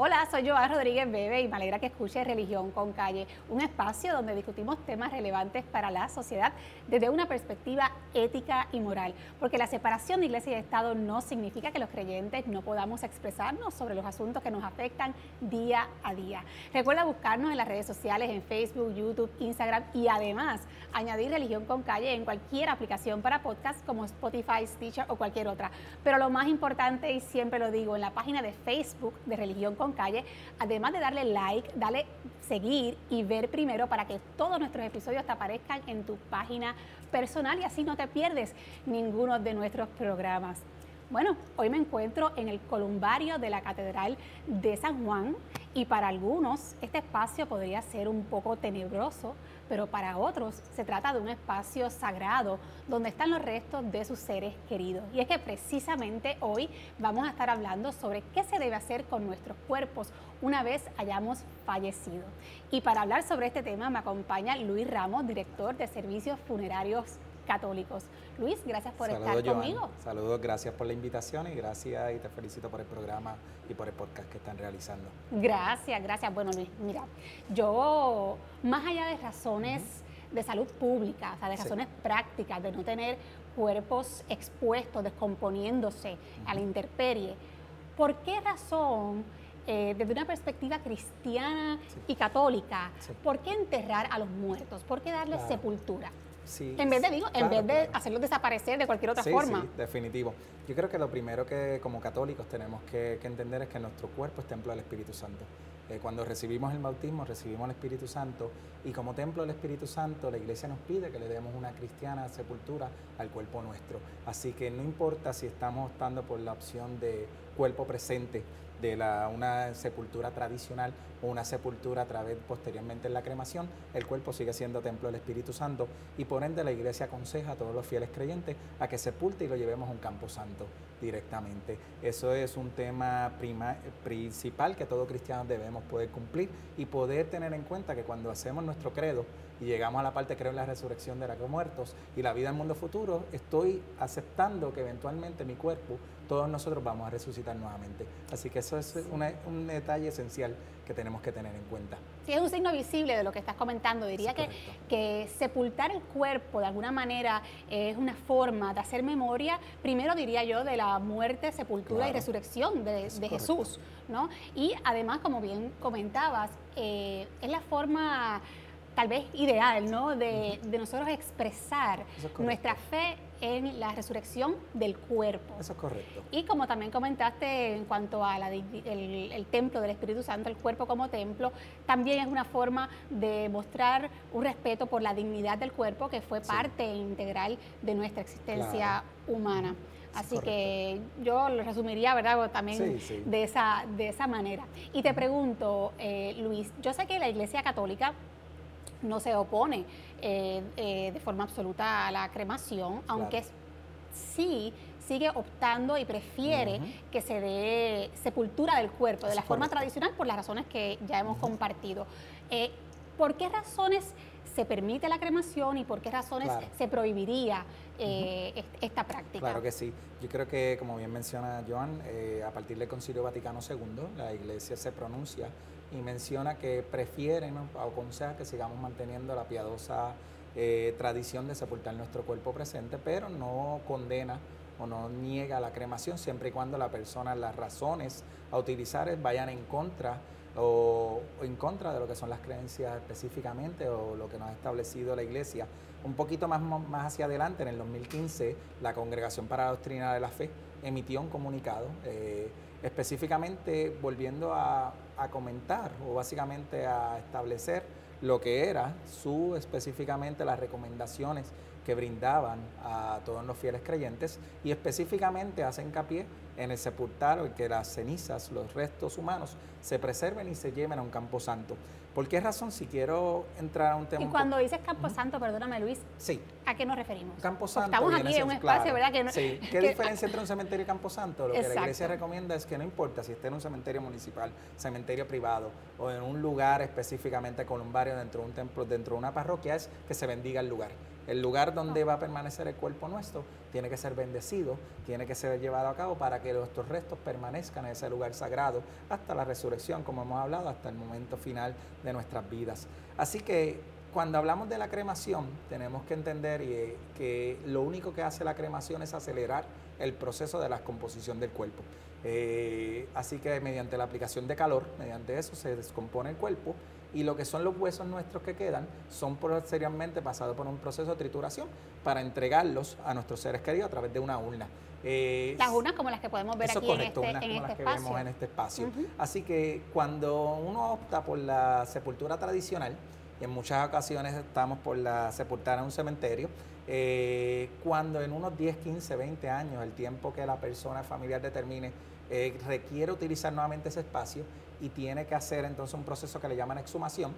Hola, soy Joan Rodríguez Bebe y me alegra que escuche Religión con Calle, un espacio donde discutimos temas relevantes para la sociedad desde una perspectiva ética y moral, porque la separación de iglesia y Estado no significa que los creyentes no podamos expresarnos sobre los asuntos que nos afectan día a día. Recuerda buscarnos en las redes sociales, en Facebook, YouTube, Instagram y además añadir Religión con Calle en cualquier aplicación para podcast como Spotify, Stitcher o cualquier otra. Pero lo más importante, y siempre lo digo, en la página de Facebook de Religión con Calle, además de darle like, dale seguir y ver primero para que todos nuestros episodios te aparezcan en tu página personal y así no te pierdes ninguno de nuestros programas. Bueno, hoy me encuentro en el columbario de la Catedral de San Juan y para algunos este espacio podría ser un poco tenebroso, pero para otros se trata de un espacio sagrado donde están los restos de sus seres queridos. Y es que precisamente hoy vamos a estar hablando sobre qué se debe hacer con nuestros cuerpos una vez hayamos fallecido. Y para hablar sobre este tema me acompaña Luis Ramos, director de Servicios Funerarios católicos. Luis, gracias por estar conmigo. Saludos, gracias por la invitación y gracias y te felicito por el programa y por el podcast que están realizando. Gracias, gracias. Bueno, Luis, mira, yo, más allá de razones de salud pública, o sea, de razones prácticas, de no tener cuerpos expuestos, descomponiéndose a la intemperie, ¿por qué razón eh, desde una perspectiva cristiana y católica, ¿por qué enterrar a los muertos? ¿Por qué darles sepultura? En vez de, digo, en vez de hacerlos desaparecer de cualquier otra forma. Sí, definitivo. Yo creo que lo primero que como católicos tenemos que, entender es que nuestro cuerpo es templo del Espíritu Santo. Eh, cuando recibimos el bautismo, recibimos el Espíritu Santo y como templo del Espíritu Santo, la iglesia nos pide que le demos una cristiana sepultura al cuerpo nuestro. Así que no importa si estamos optando por la opción de cuerpo presente, de la, una sepultura tradicional una sepultura a través posteriormente en la cremación, el cuerpo sigue siendo templo del Espíritu Santo y por ende la iglesia aconseja a todos los fieles creyentes a que sepulte y lo llevemos a un campo santo directamente. Eso es un tema principal que todo cristiano debemos poder cumplir y poder tener en cuenta que cuando hacemos nuestro credo y llegamos a la parte creo en la resurrección de los muertos y la vida en el mundo futuro, estoy aceptando que eventualmente mi cuerpo todos nosotros vamos a resucitar nuevamente. Así que eso es un detalle esencial que tenemos que tener en cuenta. Sí, es un signo visible de lo que estás comentando. Diría que, que, sepultar el cuerpo de alguna manera es una forma de hacer memoria, primero diría yo, de la muerte, sepultura y resurrección de, Jesús. ¿no? Y además, como bien comentabas, eh, es la forma tal vez ideal, ¿no? De, nosotros expresar nuestra fe en la resurrección del cuerpo. Eso es correcto. Y como también comentaste en cuanto al el, templo del Espíritu Santo, el cuerpo como templo, también es una forma de mostrar un respeto por la dignidad del cuerpo que fue parte integral de nuestra existencia humana. Así que yo lo resumiría, ¿verdad? También De, esa, de esa manera. Y te pregunto, eh, Luis, yo sé que la Iglesia Católica no se opone eh, eh, de forma absoluta a la cremación, aunque sí sigue optando y prefiere que se dé sepultura del cuerpo de la forma tradicional por las razones que ya hemos compartido. Eh, ¿Por qué razones se permite la cremación y por qué razones se prohibiría esta práctica? Claro que sí. Yo creo que, como bien menciona Joan, a partir del Concilio Vaticano II, la Iglesia se pronuncia y menciona que prefieren o aconseja que sigamos manteniendo la piadosa eh, tradición de sepultar nuestro cuerpo presente, pero no condena o no niega la cremación siempre y cuando la persona, las razones a utilizar vayan en contra o, en contra de lo que son las creencias específicamente o lo que nos ha establecido la Iglesia. Un poquito más, más hacia adelante, en el 2015, la Congregación para la Doctrina de la Fe emitió un comunicado. Eh, específicamente volviendo a, comentar o básicamente a establecer lo que era su específicamente las recomendaciones que brindaban a todos los fieles creyentes y específicamente hace hincapié en el sepultar o que las cenizas, los restos humanos se preserven y se lleven a un campo santo. ¿Por qué razón? Si quiero entrar a un tema. Y cuando dices Campo Santo, perdóname Luis, sí. ¿a qué nos referimos? Campo Santo. estamos aquí en un espacio, ¿verdad? Que sí. ¿Qué diferencia entre un cementerio y Campo Santo? Lo que la iglesia recomienda es que no importa si esté en un cementerio municipal, cementerio privado o en un lugar específicamente columbario dentro de un templo, dentro de una parroquia, es que se bendiga el lugar El lugar donde va a permanecer el cuerpo nuestro tiene que ser bendecido, tiene que ser llevado a cabo para que nuestros restos permanezcan en ese lugar sagrado hasta la resurrección, como hemos hablado, hasta el momento final de nuestras vidas. Así que cuando hablamos de la cremación, tenemos que entender eh, que lo único que hace la cremación es acelerar el proceso de la descomposición del cuerpo. Eh, así que mediante la aplicación de calor, mediante eso se descompone el cuerpo y lo que son los huesos nuestros que quedan son posteriormente pasados por un proceso de trituración para entregarlos a nuestros seres queridos a través de una urna. Eh, las urnas como las que podemos ver aquí en este, en este que vemos en este espacio. Así que cuando uno opta por la sepultura tradicional, y en muchas ocasiones estamos por la sepultar en un cementerio, eh, cuando en unos 10, 15, 20 años, el tiempo que la persona familiar determine, eh, requiere utilizar nuevamente ese espacio y tiene que hacer entonces un proceso que le llaman exhumación,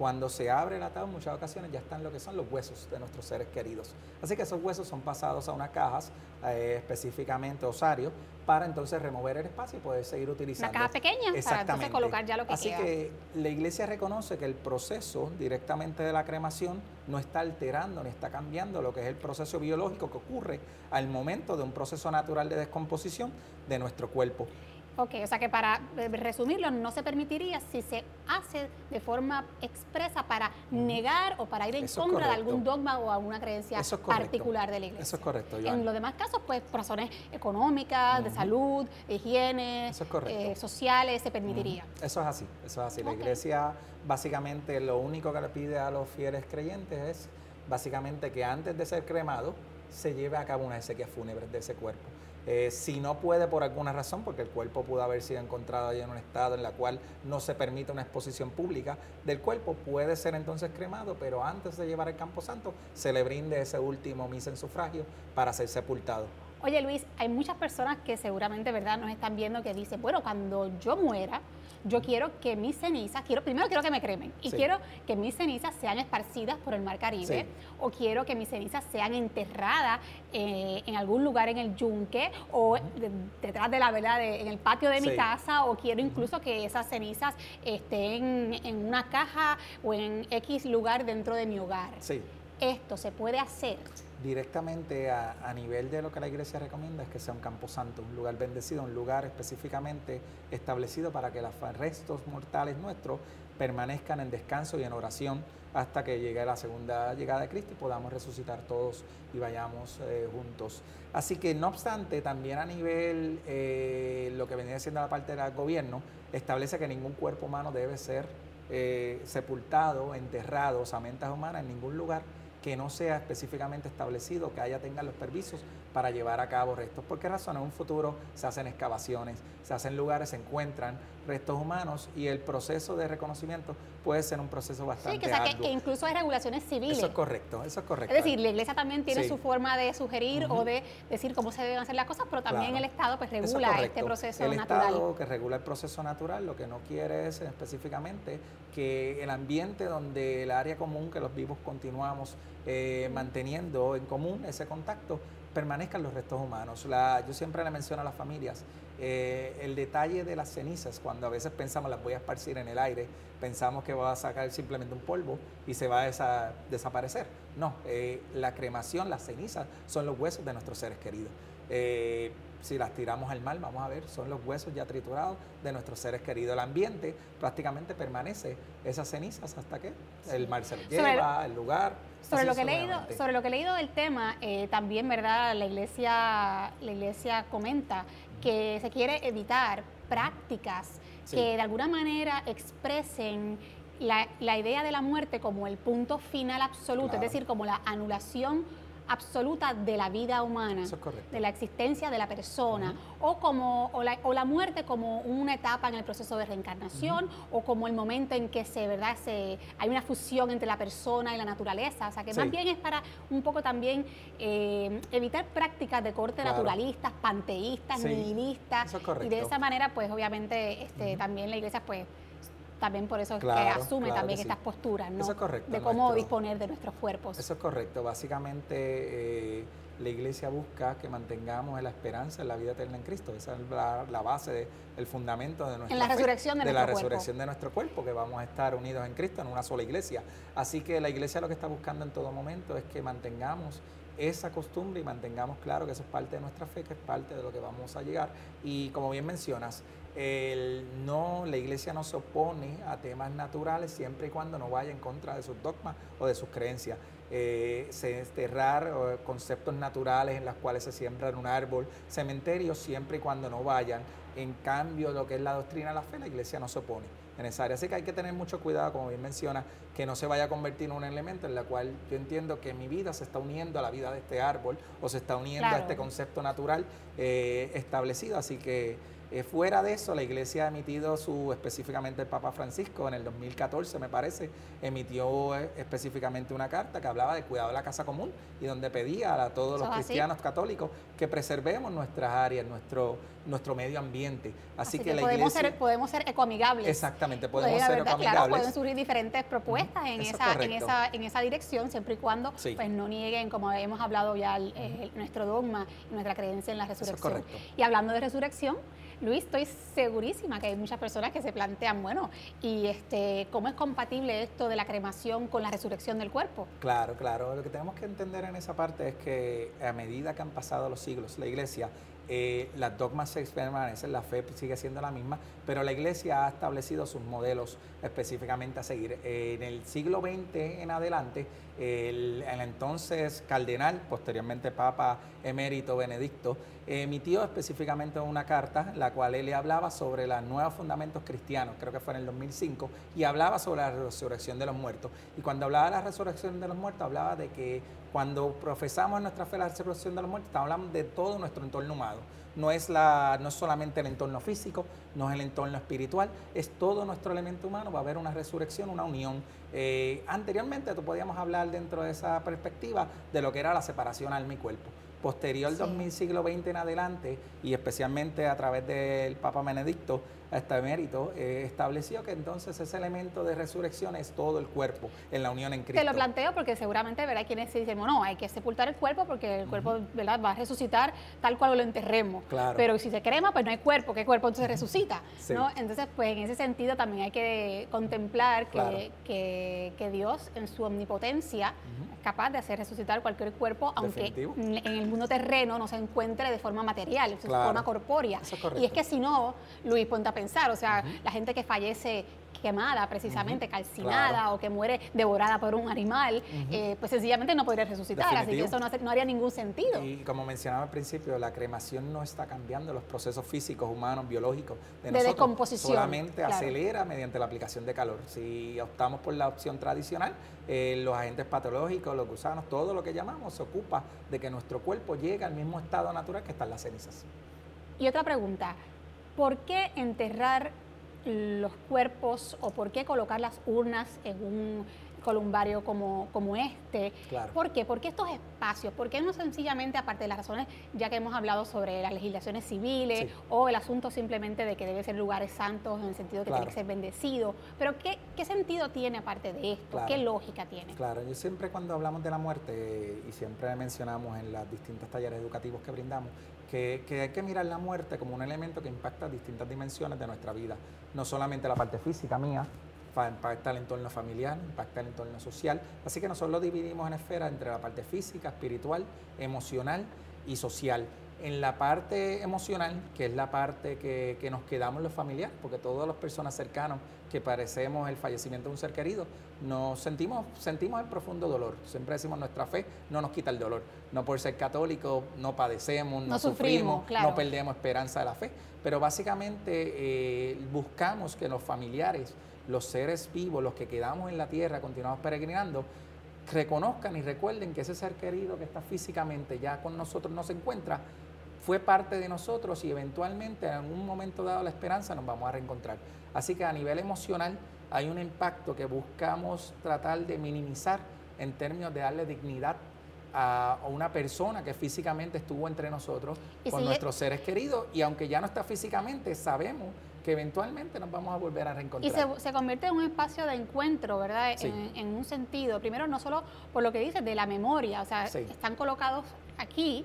cuando se abre el ataúd, en muchas ocasiones ya están lo que son los huesos de nuestros seres queridos. Así que esos huesos son pasados a unas cajas, eh, específicamente osario, para entonces remover el espacio y poder seguir utilizando. Una caja pequeña para entonces colocar ya lo que Así que la iglesia reconoce que el proceso directamente de la cremación no está alterando ni está cambiando lo que es el proceso biológico que ocurre al momento de un proceso natural de descomposición de nuestro cuerpo. Ok, o sea que para eh, resumirlo, no se permitiría si se hace de forma expresa para negar o para ir en contra de algún dogma o alguna creencia particular de la iglesia. Eso es correcto. En los demás casos, pues por razones económicas, de salud, de higiene, eh, sociales, se permitiría. Eso es así, eso es así. La iglesia básicamente lo único que le pide a los fieles creyentes es básicamente que antes de ser cremado se lleve a cabo una exequia fúnebre de ese cuerpo. Eh, si no puede por alguna razón, porque el cuerpo pudo haber sido encontrado ahí en un estado en el cual no se permite una exposición pública del cuerpo, puede ser entonces cremado, pero antes de llevar al Campo Santo se le brinde ese último misa en sufragio para ser sepultado. Oye Luis, hay muchas personas que seguramente verdad nos están viendo que dicen, bueno, cuando yo muera, yo quiero que mis cenizas, quiero, primero quiero que me cremen y quiero que mis cenizas sean esparcidas por el mar Caribe o quiero que mis cenizas sean enterradas eh, en algún lugar en el yunque o detrás de la verdad en el patio de mi casa o quiero incluso que esas cenizas estén en una caja o en X lugar dentro de mi hogar. Esto se puede hacer directamente a, nivel de lo que la iglesia recomienda es que sea un campo santo, un lugar bendecido, un lugar específicamente establecido para que los restos mortales nuestros permanezcan en descanso y en oración hasta que llegue la segunda llegada de Cristo y podamos resucitar todos y vayamos eh, juntos. Así que no obstante, también a nivel, eh, lo que venía siendo la parte del gobierno, establece que ningún cuerpo humano debe ser eh, sepultado, enterrado, osamentas humanas en ningún lugar que no sea específicamente establecido, que haya tengan los permisos para llevar a cabo restos. ¿Por qué razón? En un futuro se hacen excavaciones, se hacen lugares, se encuentran restos humanos y el proceso de reconocimiento puede ser un proceso bastante Sí, que, que, incluso hay regulaciones civiles. Eso es correcto, eso es correcto. Es decir, la iglesia también tiene su forma de sugerir o de decir cómo se deben hacer las cosas, pero también el Estado pues regula este proceso natural. El Estado que regula el proceso natural lo que no quiere es específicamente que el ambiente donde el área común, que los vivos continuamos eh, manteniendo en común ese contacto, permanezcan los restos humanos. Yo siempre le menciono a las familias eh, el detalle de las cenizas, cuando a veces pensamos las voy a esparcir en el aire, pensamos que va a sacar simplemente un polvo y se va a desaparecer. No, eh, la cremación, las cenizas son los huesos de nuestros seres queridos. Si las tiramos al mar, vamos a ver, son los huesos ya triturados de nuestros seres queridos. El ambiente prácticamente permanece esas cenizas hasta que el mar se los lleva, el lugar. Sobre lo, que he leído, sobre lo que he leído del tema, también, ¿verdad? La iglesia, la iglesia comenta que se quiere evitar prácticas que de alguna manera expresen la, idea de la muerte como el punto final absoluto, es decir, como la anulación absoluta de la vida humana, de la existencia de la persona, o, como, o la, muerte como una etapa en el proceso de reencarnación, o como el momento en que se, ¿verdad? Se, hay una fusión entre la persona y la naturaleza. O sea, que más bien es para un poco también eh, evitar prácticas de corte naturalistas, panteístas, nihilistas, y de esa manera, pues obviamente este, también la iglesia, pues también por eso que asume también estas posturas, ¿no? Eso es correcto. De cómo disponer de nuestros cuerpos. Eso es correcto. Básicamente, eh, la iglesia busca que mantengamos la esperanza en la vida eterna en Cristo. Esa es la, base, el fundamento de nuestra En la resurrección de, de, la resurrección de nuestro cuerpo, que vamos a estar unidos en Cristo en una sola iglesia. Así que la iglesia lo que está buscando en todo momento es que mantengamos esa costumbre y mantengamos claro que eso es parte de nuestra fe, que es parte de lo que vamos a llegar. Y como bien mencionas, el no, la iglesia no se opone a temas naturales siempre y cuando no vaya en contra de sus dogmas o de sus creencias. Eh, se eh, conceptos naturales en los cuales se siembra un árbol, cementerios, siempre y cuando no vayan. En cambio, lo que es la doctrina de la fe, la iglesia no se opone en esa área. Así que hay que tener mucho cuidado, como bien menciona, que no se vaya a convertir en un elemento en el cual yo entiendo que mi vida se está uniendo a la vida de este árbol o se está uniendo a este concepto natural eh, establecido. Así que eh, fuera de eso, la iglesia ha emitido su, específicamente el Papa Francisco en el 2014, me parece, emitió eh, específicamente una carta que hablaba del cuidado de la casa común y donde pedía a todos los cristianos católicos que preservemos nuestras áreas, nuestro, nuestro medio ambiente. Así, que, la podemos iglesia... Ser, podemos ser ecoamigables. Exactamente, podemos ser ecoamigables. Claro, pueden surgir diferentes propuestas en, esa, en, esa, en esa dirección, siempre y cuando pues, no nieguen, como hemos hablado ya, nuestro dogma y nuestra creencia en la resurrección. Y hablando de resurrección, Luis, estoy segurísima que hay muchas personas que se plantean, bueno, y este, ¿cómo es compatible esto de la cremación con la resurrección del cuerpo? Claro, claro. Lo que tenemos que entender en esa parte es que a medida que han pasado los siglos, la iglesia eh, las dogmas se permanecen, la fe sigue siendo la misma, pero la iglesia ha establecido sus modelos específicamente a seguir. En el siglo XX en adelante, el, entonces cardenal, posteriormente Papa emérito Benedicto, emitió específicamente una carta, la cual él le hablaba sobre los nuevos fundamentos cristianos, creo que fue en el 2005, y hablaba sobre la resurrección de los muertos. Y cuando hablaba de la resurrección de los muertos, hablaba de que cuando profesamos nuestra fe la resurrección de los muertos, estamos hablando de todo nuestro entorno humano. No es, la, no es solamente el entorno físico, no es el entorno espiritual, es todo nuestro elemento humano. Va a haber una resurrección, una unión. Eh, anteriormente, tú podíamos hablar dentro de esa perspectiva de lo que era la separación alma y cuerpo posterior 2000 siglo XX en adelante y especialmente a través del Papa Benedicto hasta mérito, eh, estableció que entonces ese elemento de resurrección es todo el cuerpo en la unión en Cristo. Te lo planteo porque seguramente verá quienes dicen, no, hay que sepultar el cuerpo porque el cuerpo ¿verdad? va a resucitar tal cual lo enterremos. Pero si se crema, pues no hay cuerpo, ¿qué cuerpo entonces resucita? ¿no? Entonces, pues en ese sentido también hay que contemplar que, que, Dios en su omnipotencia es capaz de hacer resucitar cualquier cuerpo, aunque en el mundo terreno no se encuentre de forma material, de forma corpórea. y es que si no, Luis, ponte a pensar, o sea, la gente que fallece quemada, precisamente calcinada o que muere devorada por un animal, eh, pues sencillamente no podría resucitar. Así que eso no, haría ningún sentido. Y como mencionaba al principio, la cremación no está cambiando los procesos físicos, humanos, biológicos de, de descomposición. Solamente acelera mediante la aplicación de calor. Si optamos por la opción tradicional, eh, los agentes patológicos, los gusanos, todo lo que llamamos, se ocupa de que nuestro cuerpo llegue al mismo estado natural que están las cenizas. Y otra pregunta, ¿por qué enterrar los cuerpos o por qué colocar las urnas en un columbario como, como este. ¿Por qué? Porque estos espacios, ¿por qué no sencillamente, aparte de las razones, ya que hemos hablado sobre las legislaciones civiles o el asunto simplemente de que debe ser lugares santos en el sentido de que tiene que ser bendecido, pero ¿qué, ¿qué, sentido tiene aparte de esto? ¿Qué lógica tiene? Claro, yo siempre cuando hablamos de la muerte, y siempre mencionamos en los distintos talleres educativos que brindamos, que, hay que mirar la muerte como un elemento que impacta distintas dimensiones de nuestra vida, no solamente la parte física mía, impacta el entorno familiar, impacta el entorno social, así que nosotros lo dividimos en esferas entre la parte física, espiritual, emocional y social en la parte emocional, que es la parte que, que, nos quedamos los familiares, porque todas las personas cercanas que parecemos el fallecimiento de un ser querido, nos sentimos, sentimos el profundo dolor. Siempre decimos nuestra fe no nos quita el dolor. No por ser católico no padecemos, no, sufrimos, no perdemos esperanza de la fe. Pero básicamente eh, buscamos que los familiares, los seres vivos, los que quedamos en la tierra, continuamos peregrinando, reconozcan y recuerden que ese ser querido que está físicamente ya con nosotros no se encuentra, fue parte de nosotros y eventualmente en un momento dado la esperanza nos vamos a reencontrar. Así que a nivel emocional hay un impacto que buscamos tratar de minimizar en términos de darle dignidad a una persona que físicamente estuvo entre nosotros con nuestros seres queridos y aunque ya no está físicamente, sabemos que eventualmente nos vamos a volver a reencontrar. Y se, convierte en un espacio de encuentro, ¿verdad? En, un sentido, primero no solo por lo que dices de la memoria, o sea, están colocados aquí,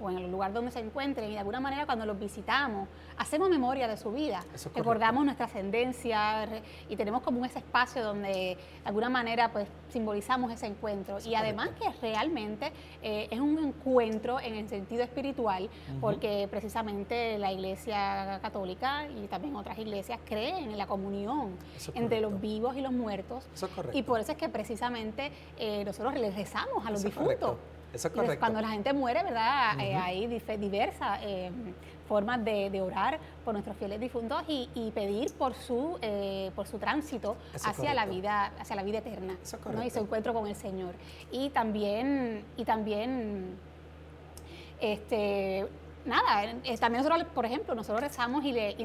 O, en el lugar donde se encuentren y de alguna manera cuando los visitamos, hacemos memoria de su vida, recordamos nuestra ascendencia y tenemos como ese espacio donde de alguna manera pues simbolizamos ese encuentro. y además que realmente eh, es un encuentro en el sentido espiritual, porque precisamente la Iglesia Católica y también otras iglesias creen en la comunión entre los vivos y los muertos. y por eso es que precisamente eh, nosotros les rezamos a los difuntos. Eso es correcto. Cuando la gente muere, ¿verdad? Eh, hay diversas eh, formas de, orar por nuestros fieles difuntos y, pedir por su eh, por su tránsito hacia la vida hacia la vida eterna y su encuentro con el Señor. Y también y también este nada, también nosotros, por ejemplo, nosotros rezamos y le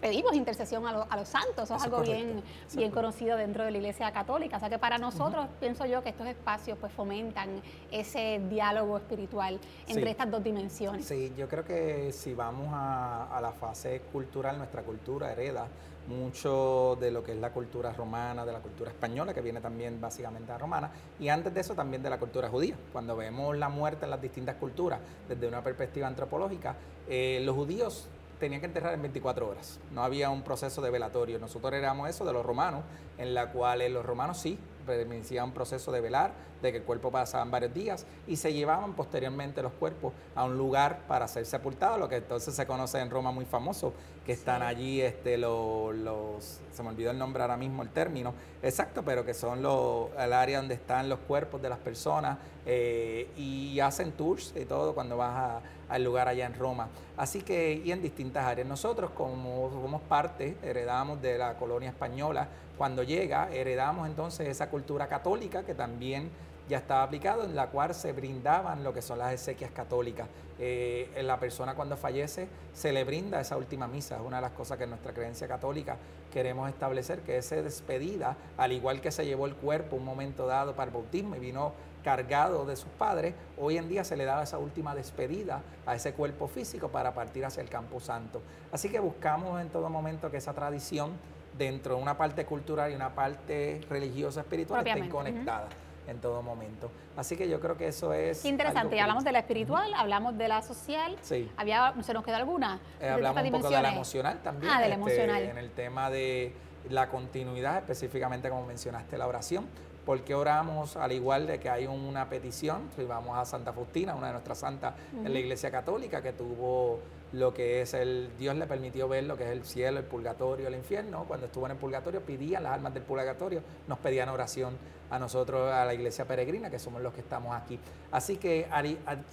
pedimos intercesión a, los santos, eso, es algo bien, bien conocido dentro de la Iglesia Católica, o sea que para nosotros pienso yo que estos espacios pues fomentan ese diálogo espiritual entre estas dos dimensiones. Sí, yo creo que si vamos a, a la fase cultural, nuestra cultura hereda mucho de lo que es la cultura romana, de la cultura española, que viene también básicamente a romana, y antes de eso también de la cultura judía. Cuando vemos la muerte en las distintas culturas desde una perspectiva antropológica, eh, los judíos tenían que enterrar en 24 horas. No había un proceso de velatorio. Nosotros éramos eso de los romanos, en la cual los romanos sí iniciaban un proceso de velar, de que el cuerpo pasaban varios días y se llevaban posteriormente los cuerpos a un lugar para ser sepultados, lo que entonces se conoce en Roma muy famoso, que están allí este, los, se me olvidó el nombre ahora mismo, el término exacto, pero que son los, el área donde están los cuerpos de las personas eh, y hacen tours y todo cuando vas a al lugar allá en Roma. Así que, y en distintas áreas. Nosotros, como somos parte, heredamos de la colonia española, cuando llega, heredamos entonces esa cultura católica que también ya estaba aplicado, en la cual se brindaban lo que son las exequias católicas. Eh, la persona cuando fallece se le brinda esa última misa, es una de las cosas que en nuestra creencia católica queremos establecer, que esa despedida, al igual que se llevó el cuerpo un momento dado para el bautismo y vino cargado de sus padres, hoy en día se le da esa última despedida a ese cuerpo físico para partir hacia el campo santo. Así que buscamos en todo momento que esa tradición dentro de una parte cultural y una parte religiosa espiritual estén conectadas. En todo momento. Así que yo creo que eso es... interesante, ya hablamos de la espiritual, hablamos de la social, sí. Había, ¿se nos quedó alguna? Eh, hablamos un poco de la emocional también. Ah, de la este, emocional. En el tema de la continuidad, específicamente como mencionaste la oración, porque oramos al igual de que hay una petición, si vamos a Santa Faustina, una de nuestras santas en la Iglesia Católica, que tuvo lo que es el, Dios le permitió ver lo que es el cielo, el purgatorio, el infierno. Cuando estuvo en el purgatorio, pedían las almas del purgatorio, nos pedían oración a nosotros, a la iglesia peregrina, que somos los que estamos aquí. Así que,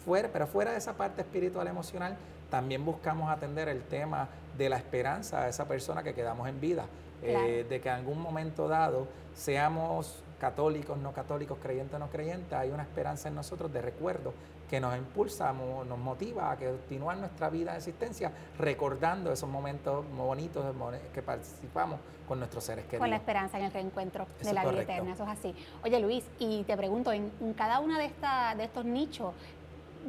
fuera, pero fuera de esa parte espiritual emocional, también buscamos atender el tema de la esperanza a esa persona que quedamos en vida, eh, de que en algún momento dado seamos católicos, no católicos, creyentes, o no creyentes, hay una esperanza en nosotros de recuerdo que nos impulsa, nos motiva a continuar nuestra vida de existencia recordando esos momentos bonitos que participamos con nuestros seres queridos. Con la esperanza en el reencuentro de la vida eterna, eso es así. Oye Luis, y te pregunto, en, cada una de, esta, de estos nichos,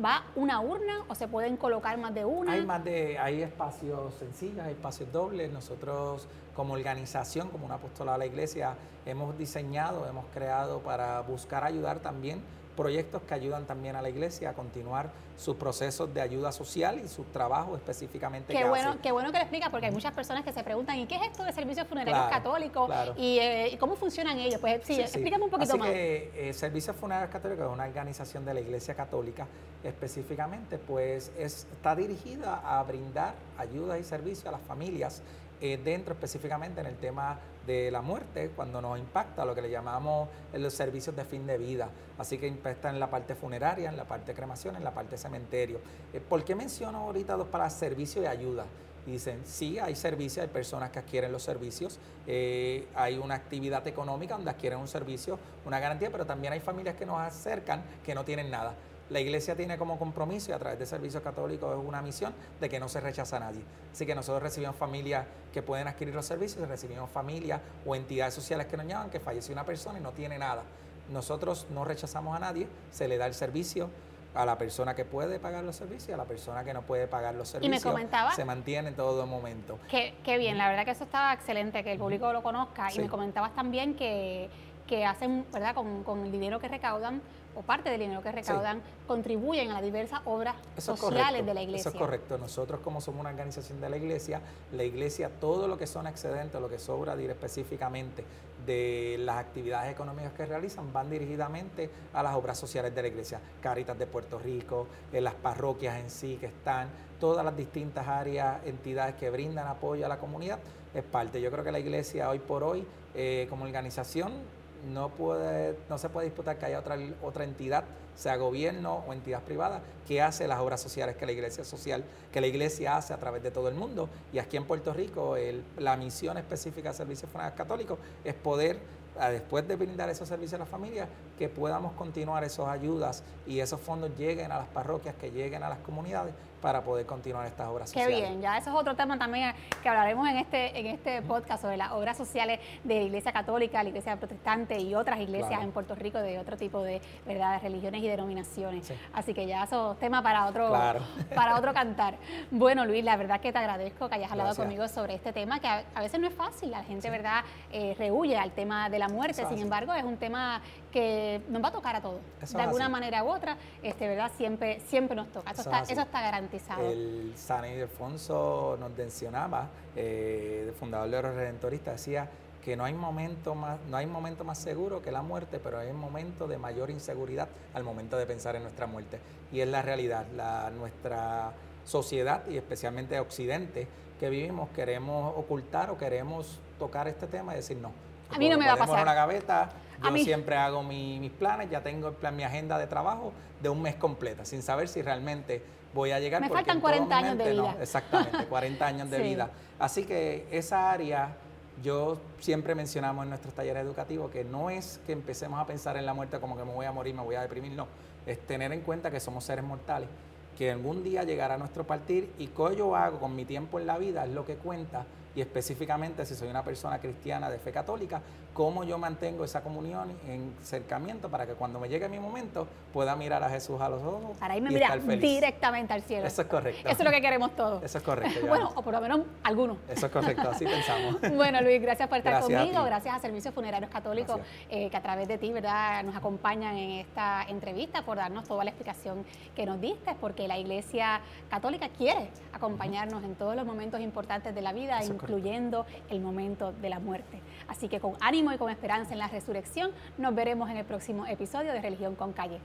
¿Va una urna o se pueden colocar más de una? Hay más de, hay espacios sencillos, hay espacios dobles. Nosotros como organización, como una apostolada de la iglesia, hemos diseñado, hemos creado para buscar ayudar también proyectos que ayudan también a la iglesia a continuar sus procesos de ayuda social y su trabajo específicamente. Qué bueno, qué bueno que lo explica, porque hay muchas personas que se preguntan, ¿y qué es esto de servicios funerarios católicos? Eh, ¿Y cómo funcionan ellos? Pues sí, explícame un poquito Así más. Que, eh, Servicios Funerarios Católicos es una organización de la Iglesia Católica específicamente, pues está dirigida a brindar ayuda y servicio a las familias eh, dentro específicamente en el tema de la muerte, cuando nos impacta lo que le llamamos los servicios de fin de vida. Así que impacta en la parte funeraria, en la parte de cremación, en la parte cementerio. Eh, ¿Por qué menciono ahorita dos para servicio y ayuda? Dicen, sí, hay servicios, hay personas que adquieren los servicios, eh, hay una actividad económica donde adquieren un servicio, una garantía, pero también hay familias que nos acercan que no tienen nada. La iglesia tiene como compromiso y a través de servicios católicos es una misión de que no se rechaza a nadie. Así que nosotros recibimos familias que pueden adquirir los servicios, recibimos familias o entidades sociales que nos llaman que falleció una persona y no tiene nada. Nosotros no rechazamos a nadie, se le da el servicio a la persona que puede pagar los servicios, a la persona que no puede pagar los servicios. Y me comentaba. Se mantiene en todo momento. Qué, qué bien, la verdad que eso estaba excelente, que el público lo conozca. Y me comentabas también que que hacen, ¿verdad?, con, con el dinero que recaudan o parte del dinero que recaudan contribuyen a las diversas obras sociales de la iglesia. Eso es correcto. Nosotros como somos una organización de la iglesia, la iglesia todo lo que son excedentes, lo que sobra dir específicamente de las actividades económicas que realizan van dirigidamente a las obras sociales de la iglesia. Caritas de Puerto Rico, en las parroquias en sí que están, todas las distintas áreas, entidades que brindan apoyo a la comunidad, es parte. Yo creo que la iglesia hoy por hoy, eh, como organización, no, puede, no se puede disputar que haya otra, otra entidad, sea gobierno o entidad privada, que hace las obras sociales que la iglesia social, que la iglesia hace a través de todo el mundo. Y aquí en Puerto Rico, la misión específica de Servicios Funerarios Católicos es poder después de brindar esos servicios a las familias, que podamos continuar esas ayudas y esos fondos lleguen a las parroquias, que lleguen a las comunidades para poder continuar estas obras sociales. Qué bien, ya eso es otro tema también que hablaremos en este, en este podcast sobre las obras sociales de la Iglesia Católica, la Iglesia Protestante y otras iglesias en Puerto Rico de otro tipo de, ¿verdad? religiones y denominaciones. Así que ya eso es tema para otro, para otro cantar. Bueno, Luis, la verdad que te agradezco que hayas hablado conmigo sobre este tema, que a, veces no es fácil, la gente, ¿verdad?, eh, rehuye al tema de la muerte, sin embargo, es un tema que nos va a tocar a todos, de alguna manera u otra, este, ¿verdad? Siempre, siempre nos toca, eso, está, eso está garantizado. El San Ildefonso nos mencionaba, eh, el fundador de los Redentoristas, decía que no hay momento más, no hay momento más seguro que la muerte, pero hay un momento de mayor inseguridad al momento de pensar en nuestra muerte. Y es la realidad, la, nuestra sociedad y especialmente Occidente que vivimos, queremos ocultar o queremos tocar este tema y decir no. A mí no me va a pasar. una gaveta, yo siempre hago mis planes, ya tengo el plan, mi agenda de trabajo de un mes completa, sin saber si realmente voy a llegar. Me faltan 40 años de vida. exactamente, 40 años de vida. Así que esa área, yo siempre mencionamos en nuestros talleres educativos que no es que empecemos a pensar en la muerte como que me voy a morir, me voy a deprimir, no. Es tener en cuenta que somos seres mortales, que algún día llegará nuestro partir y que yo hago con mi tiempo en la vida es lo que cuenta y específicamente si soy una persona cristiana de fe católica, cómo yo mantengo esa comunión en acercamiento para que cuando me llegue mi momento pueda mirar a Jesús a los ojos. Para irme mirar directamente al cielo. Eso es correcto. Eso es lo que queremos todos. Eso es correcto. bueno, o por lo menos algunos. Eso es correcto, así pensamos. bueno, Luis, gracias por estar conmigo, gracias a Servicios Funerarios Católicos eh, que a través de ti, ¿verdad?, nos acompañan en esta entrevista por darnos toda la explicación que nos diste, porque la Iglesia Católica quiere acompañarnos en todos los momentos importantes de la vida, incluyendo el momento de la muerte. Así que con ánimo y con esperanza en la resurrección, nos veremos en el próximo episodio de Religión con Calle.